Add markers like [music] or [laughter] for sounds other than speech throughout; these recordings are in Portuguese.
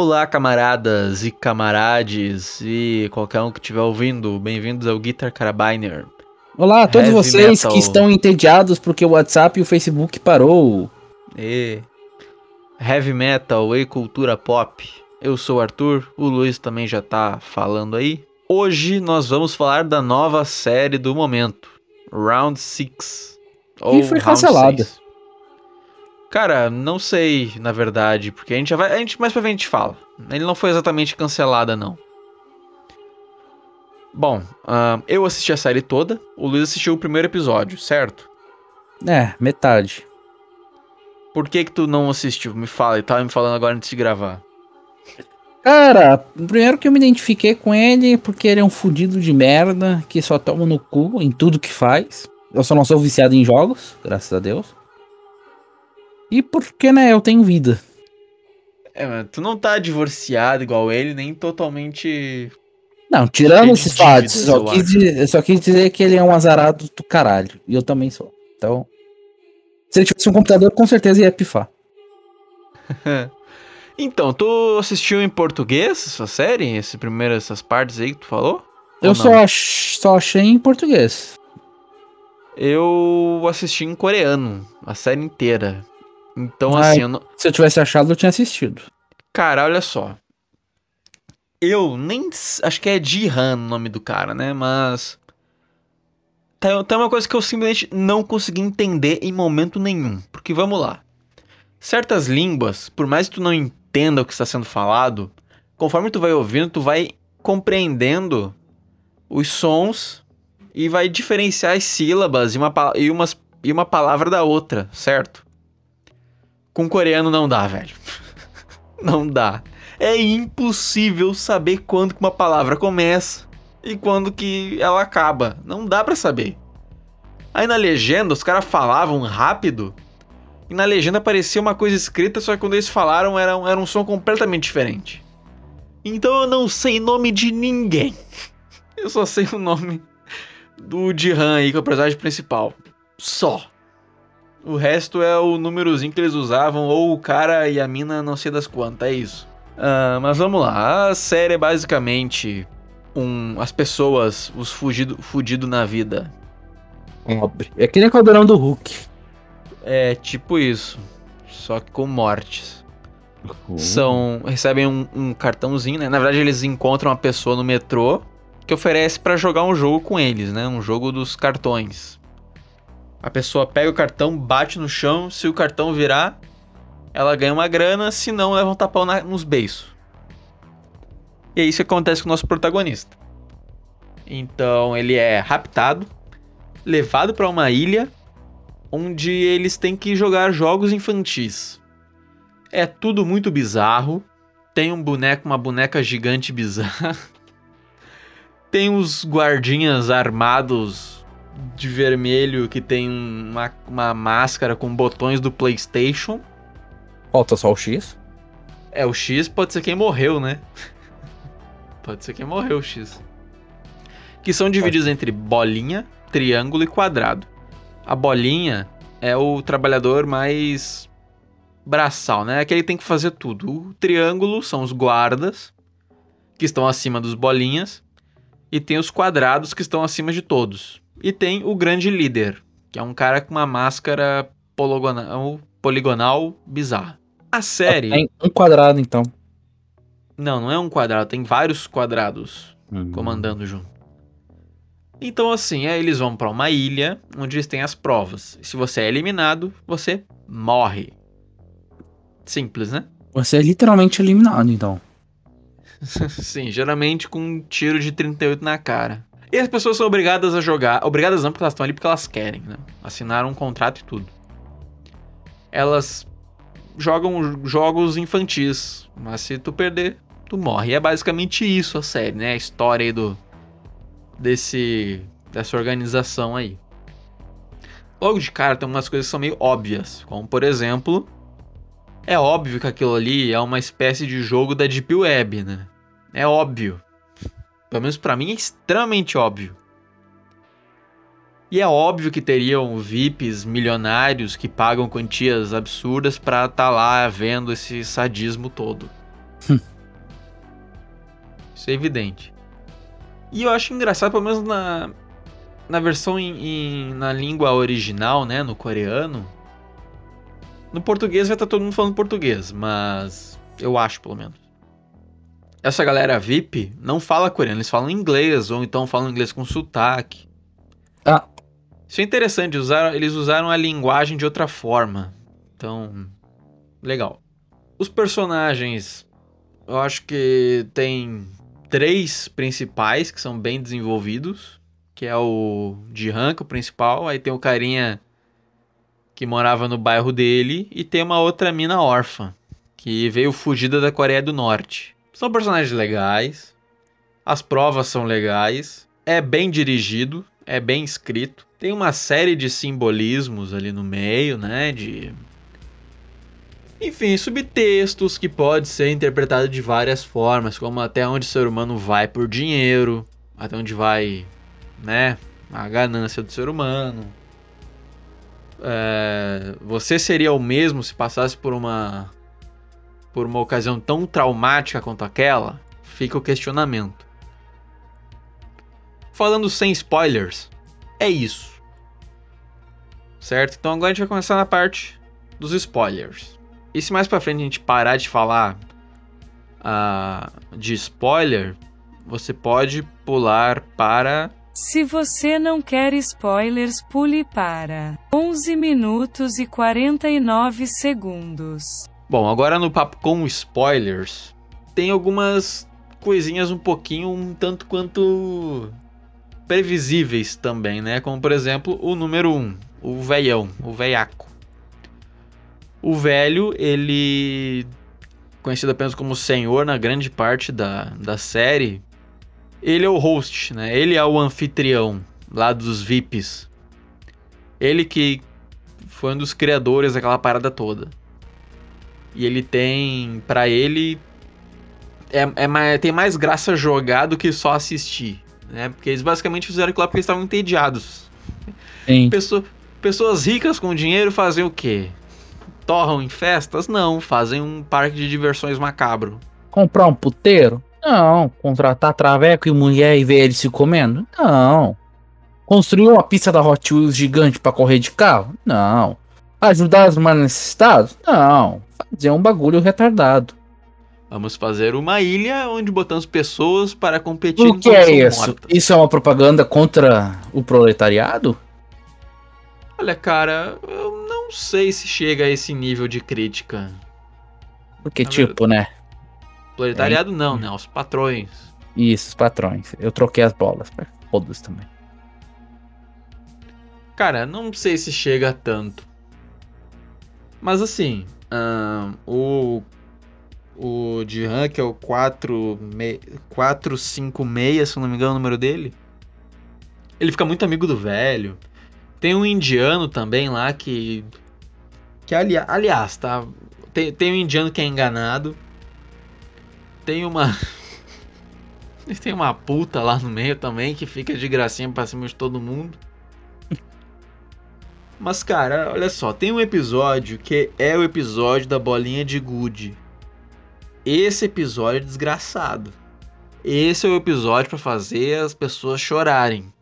Olá, camaradas e camarades e qualquer um que estiver ouvindo, bem-vindos ao Guitar Carabiner. Olá a todos Heavy vocês metal. que estão entediados porque o WhatsApp e o Facebook parou. E heavy metal e cultura pop. Eu sou o Arthur, o Luiz também já tá falando aí. Hoje nós vamos falar da nova série do momento, Round 6. Que foi cancelada. Cara, não sei, na verdade, porque a gente já vai, a gente mais pra frente fala. Ele não foi exatamente cancelada não. Bom, ahn, eu assisti a série toda, o Luiz assistiu o primeiro episódio, certo? É, metade. Por que que tu não assistiu? Me fala, ele tava me falando agora antes de gravar. Cara, primeiro que eu me identifiquei com ele porque ele é um fudido de merda que só toma no cu em tudo que faz. Eu só não sou viciado em jogos, graças a Deus. E porque, né, eu tenho vida. É, mas tu não tá divorciado igual ele, nem totalmente. Não, tirando esses fatos, só eu quis, dizer, só quis dizer que ele é um azarado do caralho. E eu também sou. Então, se ele tivesse um computador, com certeza ia pifar. [laughs] Então, tu assistiu em português essa série? Esse primeiro, essas partes aí que tu falou? Eu só, só achei em português. Eu assisti em coreano, a série inteira. Então, assim, eu não... Se eu tivesse achado, eu tinha assistido. cara, olha só. Eu nem. Acho que é Jihan o nome do cara, né? Mas. Tem, tem uma coisa que eu simplesmente não consegui entender em momento nenhum. Porque vamos lá. Certas línguas, por mais que tu não entenda o que está sendo falado, conforme tu vai ouvindo, tu vai compreendendo os sons e vai diferenciar as sílabas e uma, e umas, e uma palavra da outra, certo? Com coreano não dá, velho. não dá. É impossível saber quando que uma palavra começa e quando que ela acaba. Não dá pra saber. Aí na legenda os caras falavam rápido e na legenda parecia uma coisa escrita, só que quando eles falaram era um, era um som completamente diferente. Então eu não sei nome de ninguém. Eu só sei o nome do Jihan aí, que é o personagem principal. Só. O resto é o númerozinho que eles usavam, ou o cara e a mina, não sei das quantas, é isso. Ah, mas vamos lá, a série é basicamente um, as pessoas, os fugido, fudido na vida. Pobre. É que nem caldeirão do Hulk. É tipo isso, só que com mortes. São, recebem um, um cartãozinho, né? Na verdade eles encontram uma pessoa no metrô que oferece pra jogar um jogo com eles, né? Um jogo dos cartões. A pessoa pega o cartão, bate no chão, se o cartão virar, ela ganha uma grana, se não, leva um tapão na- nos beiços. E é isso que acontece com o nosso protagonista. Então ele é raptado, levado pra uma ilha onde eles têm que jogar jogos infantis. É tudo muito bizarro. Tem um boneco, uma boneca gigante bizarra. [laughs] Tem os guardinhas armados de vermelho que tem uma, uma máscara com botões do PlayStation. Falta só o X. É, o X pode ser quem morreu, né? [laughs] pode ser quem morreu, o X. Que são divididos entre bolinha, triângulo e quadrado. A bolinha é o trabalhador mais braçal, né? Aquele que tem que fazer tudo. O triângulo são os guardas, que estão acima dos bolinhas. E tem os quadrados, que estão acima de todos. E tem o grande líder, que é um cara com uma máscara poligonal, poligonal bizarra. A série. Tem um quadrado, então. Não, não é um quadrado, tem vários quadrados comandando junto. Então, assim, aí eles vão pra uma ilha onde eles têm as provas. Se você é eliminado, você morre. Simples, né? Você é literalmente eliminado, então. [laughs] Sim, geralmente com um tiro de 38 na cara. E as pessoas são obrigadas a jogar. Obrigadas não, porque elas estão ali porque elas querem, né? Assinaram um contrato e tudo. Elas jogam jogos infantis. Mas se tu perder, tu morre. E é basicamente isso a série, né? A história aí do. Desse. Dessa organização aí. Logo de cara tem umas coisas que são meio óbvias. Como por exemplo. É óbvio que aquilo ali é uma espécie de jogo da Deep Web, né? É óbvio. Pelo menos pra mim é extremamente óbvio. E é óbvio que teriam VIPs milionários que pagam quantias absurdas pra estar lá vendo esse sadismo todo. [laughs] Isso é evidente. E eu acho engraçado, pelo menos na, na versão em, em, na língua original, né, no coreano. No português vai estar todo mundo falando português, mas eu acho pelo menos. Essa galera VIP não fala coreano, eles falam inglês ou então falam inglês com sotaque. Ah. Isso é interessante, usar, eles usaram a linguagem de outra forma. Então, legal. Os personagens, eu acho que tem três principais que são bem desenvolvidos, que é o Jihan, que é o principal, aí tem o carinha que morava no bairro dele e tem uma outra mina órfã que veio fugida da Coreia do Norte. São personagens legais, as provas são legais, é bem dirigido, é bem escrito, tem uma série de simbolismos ali no meio, né, de enfim, subtextos que pode ser interpretado de várias formas, como até onde o ser humano vai por dinheiro, até onde vai, né, a ganância do ser humano. É, você seria o mesmo se passasse por uma por uma ocasião tão traumática quanto aquela? Fica o questionamento. Falando sem spoilers, é isso. Certo? Então agora a gente vai começar na parte dos spoilers. E se mais pra frente a gente parar de falar uh, de spoiler, você pode pular para. Se você não quer spoilers, pule para 11 minutos e 49 segundos. Bom, agora no papo com spoilers, tem algumas coisinhas um pouquinho um tanto quanto previsíveis também, né? Como por exemplo o número 1, um, o veião, o veiaco. O velho, ele conhecido apenas como senhor na grande parte da, da série, ele é o host, né? Ele é o anfitrião lá dos VIPs. Ele que foi um dos criadores daquela parada toda. E ele tem, para ele, é, é, tem mais graça jogar do que só assistir, né? Porque eles basicamente fizeram aquilo lá porque eles estavam entediados. Pessoa, pessoas ricas com dinheiro fazem o quê? torram em festas? Não, fazem um parque de diversões macabro. Comprar um puteiro? Não. Contratar traveco e mulher e ver eles se comendo? Não. Construir uma pista da Hot Wheels gigante para correr de carro? Não. Ajudar os mais necessitados? Não. Fazer um bagulho retardado. Vamos fazer uma ilha onde botamos pessoas para competir O que é isso? Mortas. Isso é uma propaganda contra o proletariado? Olha, cara, eu não sei se chega a esse nível de crítica. Porque, Na tipo, verdade, né? Proletariado é. não, né? Os patrões. Isso, os patrões. Eu troquei as bolas. Todos também. Cara, não sei se chega a tanto. Mas assim, um, o. O Jihan, que é o 456, se não me engano o número dele. Ele fica muito amigo do velho. Tem um indiano também lá que. Que ali, aliás, tá. Tem, tem um indiano que é enganado. Tem uma. [laughs] tem uma puta lá no meio também que fica de gracinha pra cima de todo mundo. Mas, cara, olha só, tem um episódio que é o episódio da bolinha de gude. Esse episódio é desgraçado. Esse é o episódio para fazer as pessoas chorarem.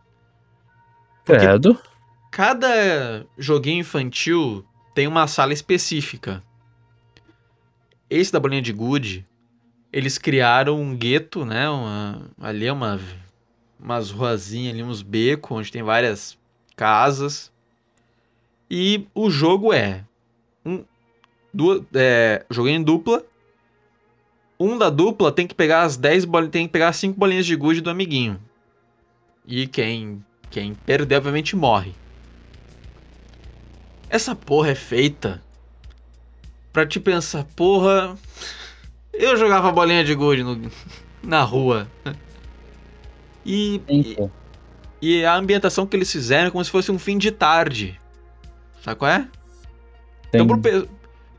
Credo cada joguinho infantil tem uma sala específica. Esse da bolinha de gude, eles criaram um gueto, né? Uma, ali é uma umas ruazinhas ali, uns becos onde tem várias casas. E o jogo é um duas, é, em dupla. Um da dupla tem que pegar as 10 bolinhas, tem que pegar as 5 bolinhas de gude do amiguinho. E quem quem perder obviamente morre. Essa porra é feita pra te pensar, porra. Eu jogava bolinha de gude no, [laughs] na rua. E, e, e, a ambientação que eles fizeram é como se fosse um fim de tarde. Sabe qual é? Então, pro,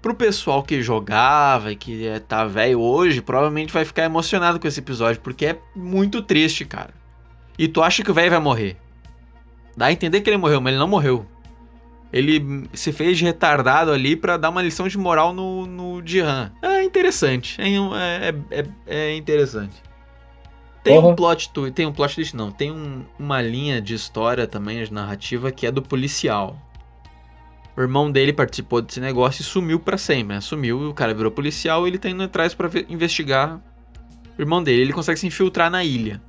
pro pessoal que jogava e que é, tá velho hoje, provavelmente vai ficar emocionado com esse episódio, porque é muito triste, cara. E tu acha que o velho vai morrer. Dá a entender que ele morreu, mas ele não morreu ele se fez de retardado ali para dar uma lição de moral no, no Jihan. Ai, interessante. É, um- é, é, é interessante. Tem um Porra. plot twist. Tem um plot twist, não. Tem um- uma linha de história também, de narrativa, que é do policial. O irmão dele participou desse negócio e sumiu pra sempre. né? Sumiu, o cara virou policial ele tá indo atrás ver- investigar o irmão dele. Ele consegue se infiltrar na ilha.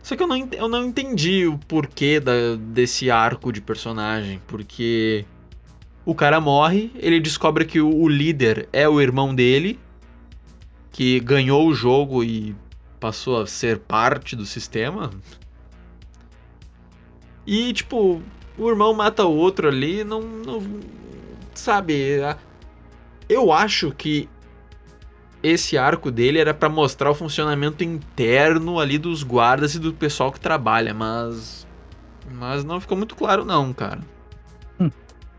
Só que eu não, eu não entendi o porquê da- desse arco de personagem. Porque o cara morre, ele descobre que o, o líder é o irmão dele, que ganhou o jogo e passou a ser parte do sistema. E, tipo, o irmão mata o outro ali, não. não sabe? Eu acho que esse arco dele era pra mostrar o funcionamento interno ali dos guardas e do pessoal que trabalha, mas. Mas não ficou muito claro, não, cara. Hum.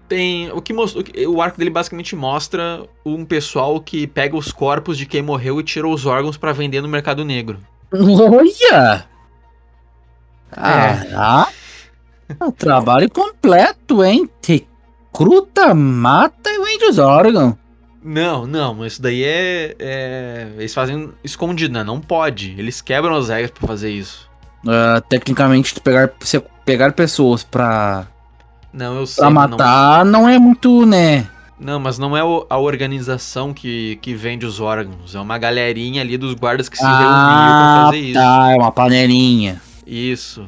Tem. O que mostrou. O arco dele basicamente mostra um pessoal que pega os corpos de quem morreu e tira os órgãos pra vender no mercado negro. Olha! Ah, trabalho completo, hein? Recruta, mata e vende os órgãos. Não, não, mas isso daí é, é- Eles fazem escondido, né? Não pode. Eles quebram as regras pra fazer isso. Ah, tecnicamente, tu pegar, se pegar pessoas pra, Não, eu sei. pra mas não- matar não... é muito, né? Não, mas não é a organização que, que vende os órgãos. É uma galerinha ali dos guardas que se reuniu pra Ah, fazer isso. tá, é uma panelinha. Isso.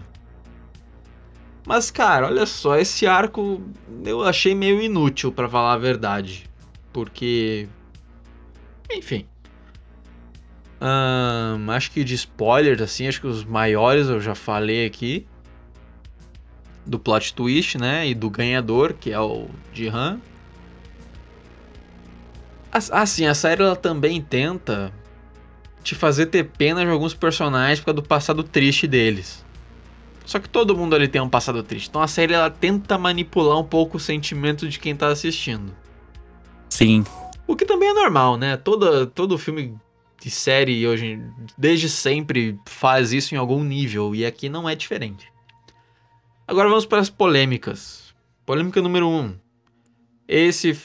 Mas, cara, olha só, esse arco eu achei meio inútil, pra falar a verdade. Porque. Enfim. Acho que de spoilers, assim, acho que os maiores eu já falei aqui. Do plot twist, né? E do ganhador, que é o Jihan. As- Assim, a série ela também tenta te fazer ter pena de alguns personagens por causa do passado triste deles. Só que todo mundo ali tem um passado triste. Então a série ela tenta manipular um pouco o sentimento de quem tá assistindo. Sim. O que também é normal, né? Toda, todo filme de série hoje, desde sempre, faz isso em algum nível. E aqui não é diferente. Agora vamos para as polêmicas. Polêmica número 1. Um. Esse,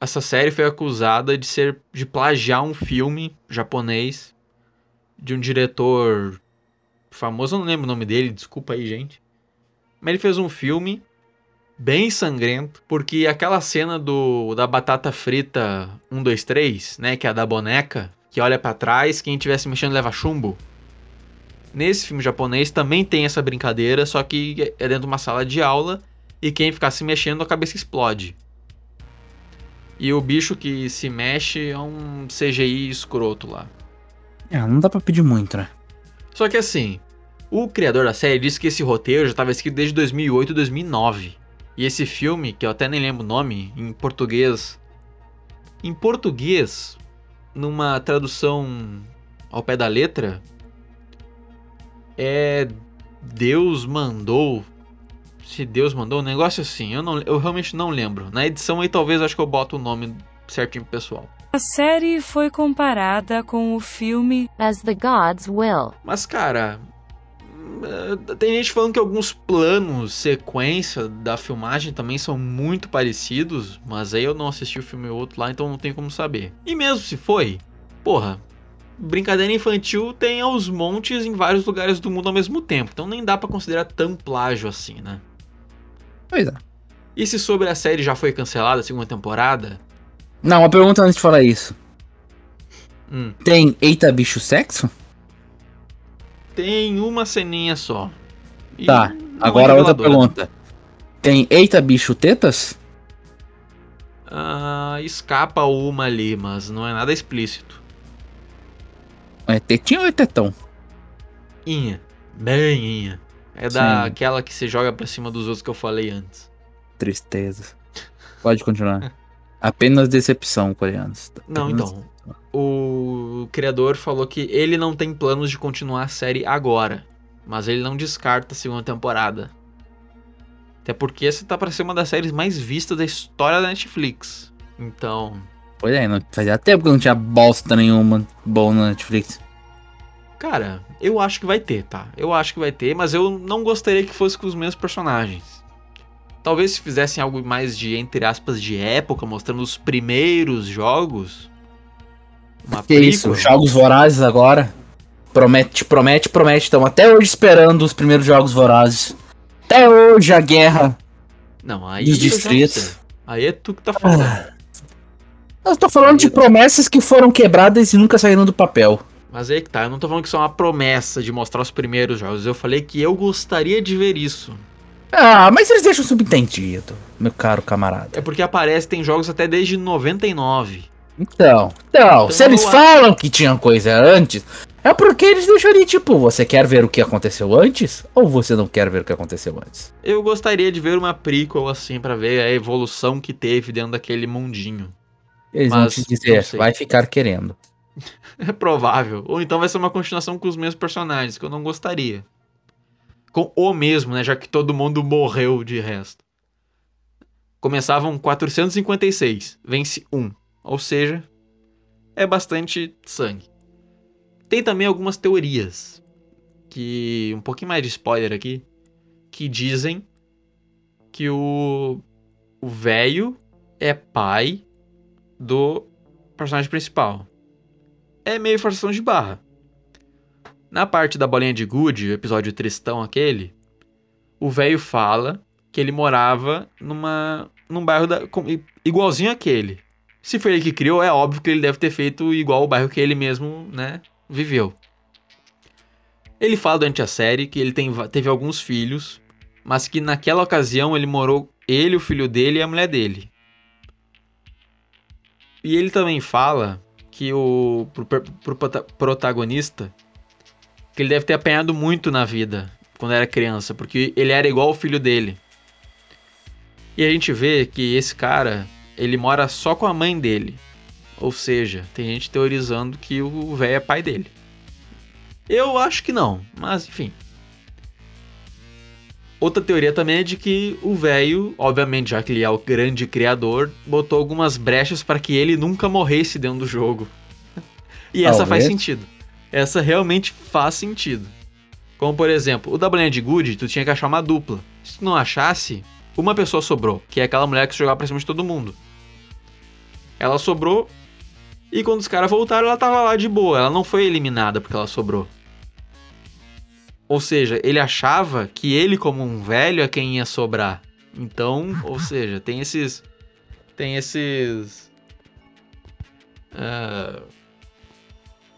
essa série foi acusada de ser de plagiar um filme japonês de um diretor famoso, eu não lembro o nome dele, desculpa aí, gente. Mas ele fez um filme bem sangrento, porque aquela cena do da batata frita 1 2 3, né, que é a da boneca, que olha pra trás, quem estiver se mexendo leva chumbo. Nesse filme japonês também tem essa brincadeira, só que é dentro de uma sala de aula e quem ficar se mexendo a cabeça explode. E o bicho que se mexe é um CGI escroto lá. Ah, não dá pra pedir muito, né? Só que assim, o criador da série disse que esse roteiro já estava escrito desde 2008 e 2009. E esse filme, que eu até nem lembro o nome, em português. Em português, numa tradução ao pé da letra, é Deus mandou. Se Deus mandou, um negócio assim. Eu, não, eu realmente não lembro. Na edição aí talvez acho que eu boto o nome certinho pro pessoal. A série foi comparada com o filme as the gods will. Mas, cara, eh, tem gente falando que alguns planos, sequência da filmagem também são muito parecidos, mas aí eu não assisti o filme outro lá, então não tem como saber. E mesmo se foi, porra, brincadeira infantil tem aos montes em vários lugares do mundo ao mesmo tempo, então nem dá pra considerar tão plágio assim, né? Pois é. E se sobre a série já foi cancelada a segunda temporada? Não, uma pergunta antes de falar isso. Hum, Tem eita bicho sexo? tem uma ceninha só. E Tá, é Agora outra pergunta. Tem eita bicho tetas? Ah, escapa uma ali, mas não é nada explícito. É tetinha ou é tetão? Inha. Bem inha. É Sim. daquela que você joga pra cima dos outros que eu falei antes. Tristeza. Pode continuar. [laughs] Apenas decepção, coreanos. Não, Apenas- então. O criador falou que ele não tem planos de continuar a série agora. Mas ele não descarta a segunda temporada. Até porque essa tá pra ser uma das séries mais vistas da história da Netflix. Então. Pois é, não, fazia tempo que não tinha bosta nenhuma bom na Netflix. Cara, eu acho que vai ter, tá? Eu acho que vai ter, mas eu não gostaria que fosse com os mesmos personagens. Talvez se fizessem algo mais de, entre aspas, de época, mostrando os primeiros jogos. Uma que isso, jogos vorazes agora. Promete, promete, promete. Estamos até hoje esperando os primeiros jogos vorazes. Até hoje a guerra não, aí dos distritos. Aí é tu que tá falando. Ah. Eu tô falando de promessas que foram quebradas e nunca saíram do papel. Mas aí que tá, eu não tô falando que isso é uma promessa de mostrar os primeiros jogos. Eu falei que eu gostaria de ver isso. Ah, mas eles deixam subentendido, meu caro camarada. É porque aparece, tem jogos até desde 99. Então, então, então se eles falam que tinha coisa antes, é porque eles deixam ali, tipo, você quer ver o que aconteceu antes? Ou você não quer ver o que aconteceu antes? Eu gostaria de ver uma prequel assim, para ver a evolução que teve dentro daquele mundinho. Eles Mas, vão te dizer, vai ficar querendo. [laughs] é provável. Ou então vai ser uma continuação com os mesmos personagens, que eu não gostaria. Com o mesmo, né? Já que todo mundo morreu de resto. Começavam 456, vence 1. Ou seja, é bastante sangue. Tem também algumas teorias que um pouquinho mais de spoiler aqui, que dizem que o o velho é pai do personagem principal. É meio forçação de barra. Na parte da bolinha de gude, o episódio tristão aquele, o velho fala que ele morava numa num bairro da, igualzinho aquele. Se foi ele que criou, é óbvio que ele deve ter feito igual o bairro que ele mesmo, né, viveu. Ele fala durante a série que ele tem, teve alguns filhos, mas que naquela ocasião ele morou ele, o filho dele e a mulher dele. E ele também fala que o pro, pro protagonista que ele deve ter apanhado muito na vida quando era criança, porque ele era igual ao filho dele. E a gente vê que esse cara, ele mora só com a mãe dele. Ou seja, tem gente teorizando que o velho é pai dele. Eu acho que não, mas enfim. Outra teoria também é de que o velho, obviamente, já que ele é o grande criador, botou algumas brechas para que ele nunca morresse dentro do jogo. [laughs] e essa faz sentido essa realmente faz sentido. Como por exemplo, o da bolinha de Good, tu tinha que achar uma dupla. Se tu não achasse, uma pessoa sobrou, que é aquela mulher que jogava pra cima de todo mundo. Ela sobrou, e quando os caras voltaram, ela tava lá de boa. Ela não foi eliminada porque ela sobrou. Ou seja, ele achava que ele, como um velho, é quem ia sobrar. Então, ou [laughs] seja, tem esses. Tem esses. Uh,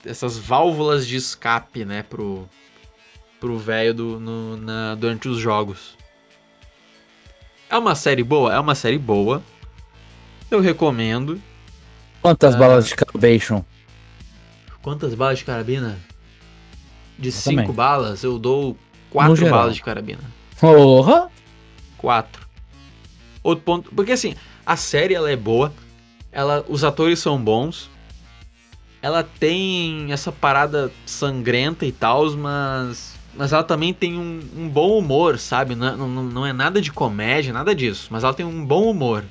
essas válvulas de escape, né, pro pro velho do no, na, durante os jogos. É uma série boa, é uma série boa. Eu recomendo. Quantas uh, balas de carabation? Quantas balas de carabina? De 5 balas, eu dou 4 balas de carabina. Porra! 4. Outro ponto, porque assim, a série ela é boa, ela, os atores são bons, ela tem essa parada sangrenta e tal, mas. Mas ela também tem um, um bom humor, sabe? Não, não, não é nada de comédia, nada disso. Mas ela tem um bom humor.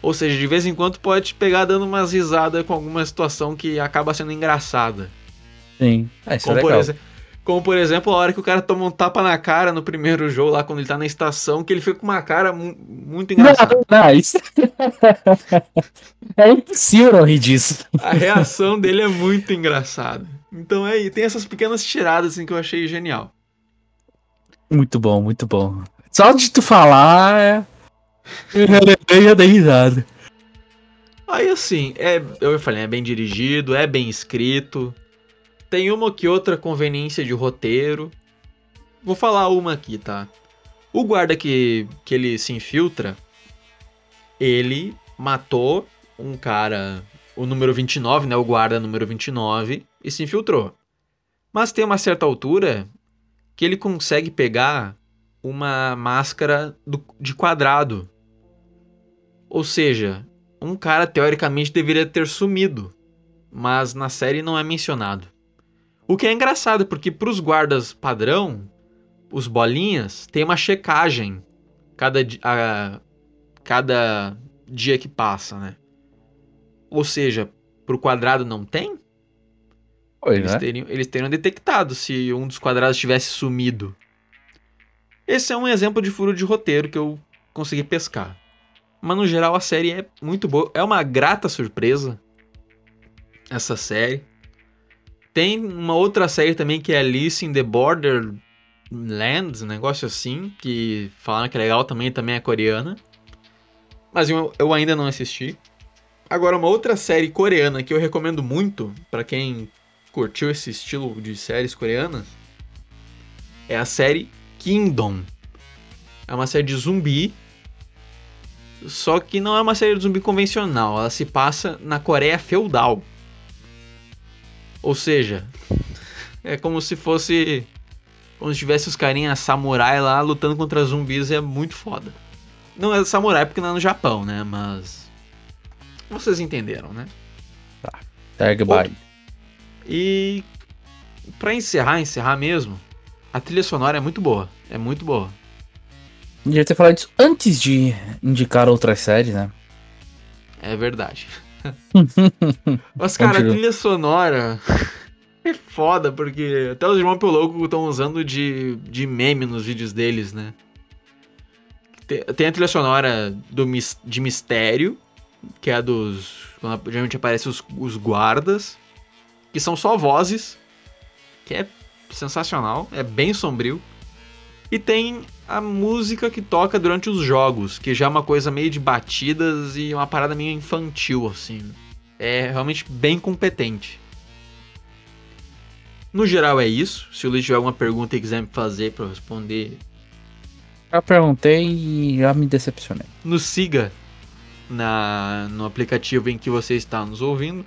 Ou seja, de vez em quando pode te pegar dando umas risadas com alguma situação que acaba sendo engraçada. Sim, é, isso é Como é legal. Por exemplo, como, por exemplo, a hora que o cara toma um tapa na cara no primeiro jogo, lá quando ele tá na estação, que ele fica com uma cara mu muito engraçada. Não, não, isso... [laughs] é impossível não rir disso. A reação dele é muito engraçada. Então é, tem essas pequenas tiradas assim, que eu achei genial. Muito bom, muito bom. Só de tu falar, é... eu já dei risada. Aí assim, é, eu falei, é bem dirigido, é bem escrito. Tem uma que outra conveniência de roteiro. Vou falar uma aqui, tá? O guarda que, que ele se infiltra, ele matou um cara, o número 29, né? O guarda número 29, e se infiltrou. Mas tem uma certa altura que ele consegue pegar uma máscara do, de quadrado. Ou seja, um cara teoricamente deveria ter sumido, mas na série não é mencionado. O que é engraçado, porque para os guardas padrão, os bolinhas, tem uma checagem cada, a, cada dia que passa, né? Ou seja, para o quadrado não tem? Eles, né? teriam, eles teriam detectado se um dos quadrados tivesse sumido. Esse é um exemplo de furo de roteiro que eu consegui pescar. Mas no geral a série é muito boa. É uma grata surpresa. Essa série. Tem uma outra série também que é Alice in the Borderlands, um negócio assim, que falaram que é legal também, também é coreana. Mas eu, eu ainda não assisti. Agora, uma outra série coreana que eu recomendo muito para quem curtiu esse estilo de séries coreanas é a série Kingdom. É uma série de zumbi. Só que não é uma série de zumbi convencional. Ela se passa na Coreia feudal. Ou seja, é como se fosse. Como se tivesse os carinhas samurai lá lutando contra zumbis. É muito foda. Não é samurai porque não é no Japão, né? Mas. Vocês entenderam, né? Tá. Tag by. E. Pra encerrar, encerrar mesmo. A trilha sonora é muito boa. É muito boa. Devia ter falado isso antes de indicar outras séries, né? É verdade. [laughs] Mas, cara, a trilha sonora [laughs] é foda, porque até os irmãos Peloco estão usando de, de meme nos vídeos deles, né? Tem, tem a trilha sonora do, de mistério, que é a dos. Quando geralmente aparecem os, os guardas, que são só vozes, que é sensacional, é bem sombrio. E tem a música que toca durante os jogos, que já é uma coisa meio de batidas e uma parada meio infantil, assim. É realmente bem competente. No geral é isso. Se o Luiz tiver alguma pergunta e quiser me fazer para responder. Já perguntei e já me decepcionei. Nos siga na, no aplicativo em que você está nos ouvindo.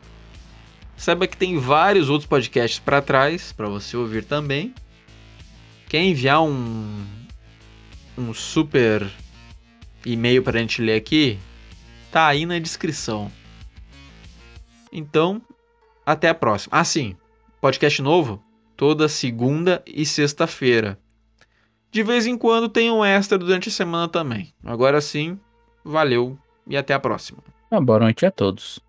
Saiba que tem vários outros podcasts para trás para você ouvir também. Quer enviar um, um super e-mail para a gente ler aqui? Tá aí na descrição. Então, até a próxima. Ah, sim, podcast novo toda segunda e sexta-feira. De vez em quando tem um extra durante a semana também. Agora sim, valeu e até a próxima. boa noite a todos.